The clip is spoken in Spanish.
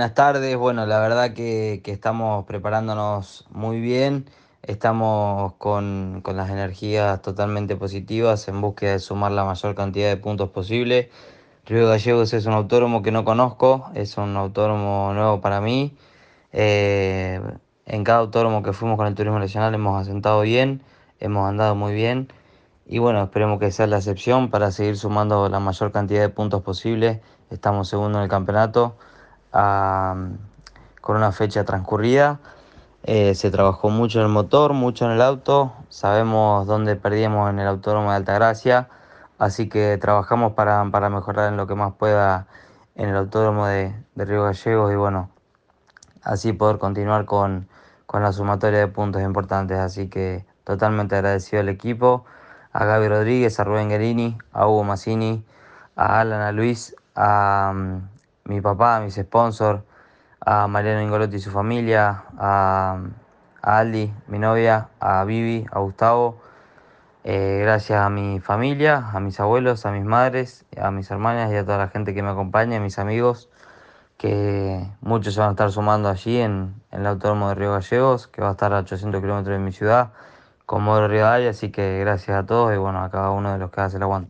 Buenas tardes, bueno, la verdad que, estamos preparándonos muy bien, estamos con, con, las energías totalmente positivas en búsqueda de sumar la mayor cantidad de puntos posible. Río Gallegos es un autónomo que no conozco, es un autónomo nuevo para mí. Eh, en cada autónomo que fuimos con el Turismo Nacional hemos asentado bien, hemos andado muy bien y bueno, esperemos que sea la excepción para seguir sumando la mayor cantidad de puntos posible. Estamos segundo en el campeonato con una fecha transcurrida. Eh, se trabajó mucho en el motor, mucho en el auto. Sabemos dónde perdíamos en el autódromo de Altagracia. Así que trabajamos para, para, mejorar en lo que más pueda en el autódromo de, de Río Gallegos y bueno, así poder continuar con, con la sumatoria de puntos importantes. Así que totalmente agradecido al equipo, a Gaby Rodríguez, a Rubén Guerini, a Hugo Massini, a Alan, a Luis, a, mi papá, a mis sponsors, a Mariano Ingolotti y su familia, a, Aldi, mi novia, a Vivi, a Gustavo. Eh, gracias a mi familia, a mis abuelos, a mis madres, a mis hermanas y a toda la gente que me acompaña, a mis amigos, que muchos se van a estar sumando allí en, el Autódromo de Río Gallegos, que va a estar a 800 kilómetros de mi ciudad, como Río Valle, así que gracias a todos y bueno, a cada uno de los que hace el aguante.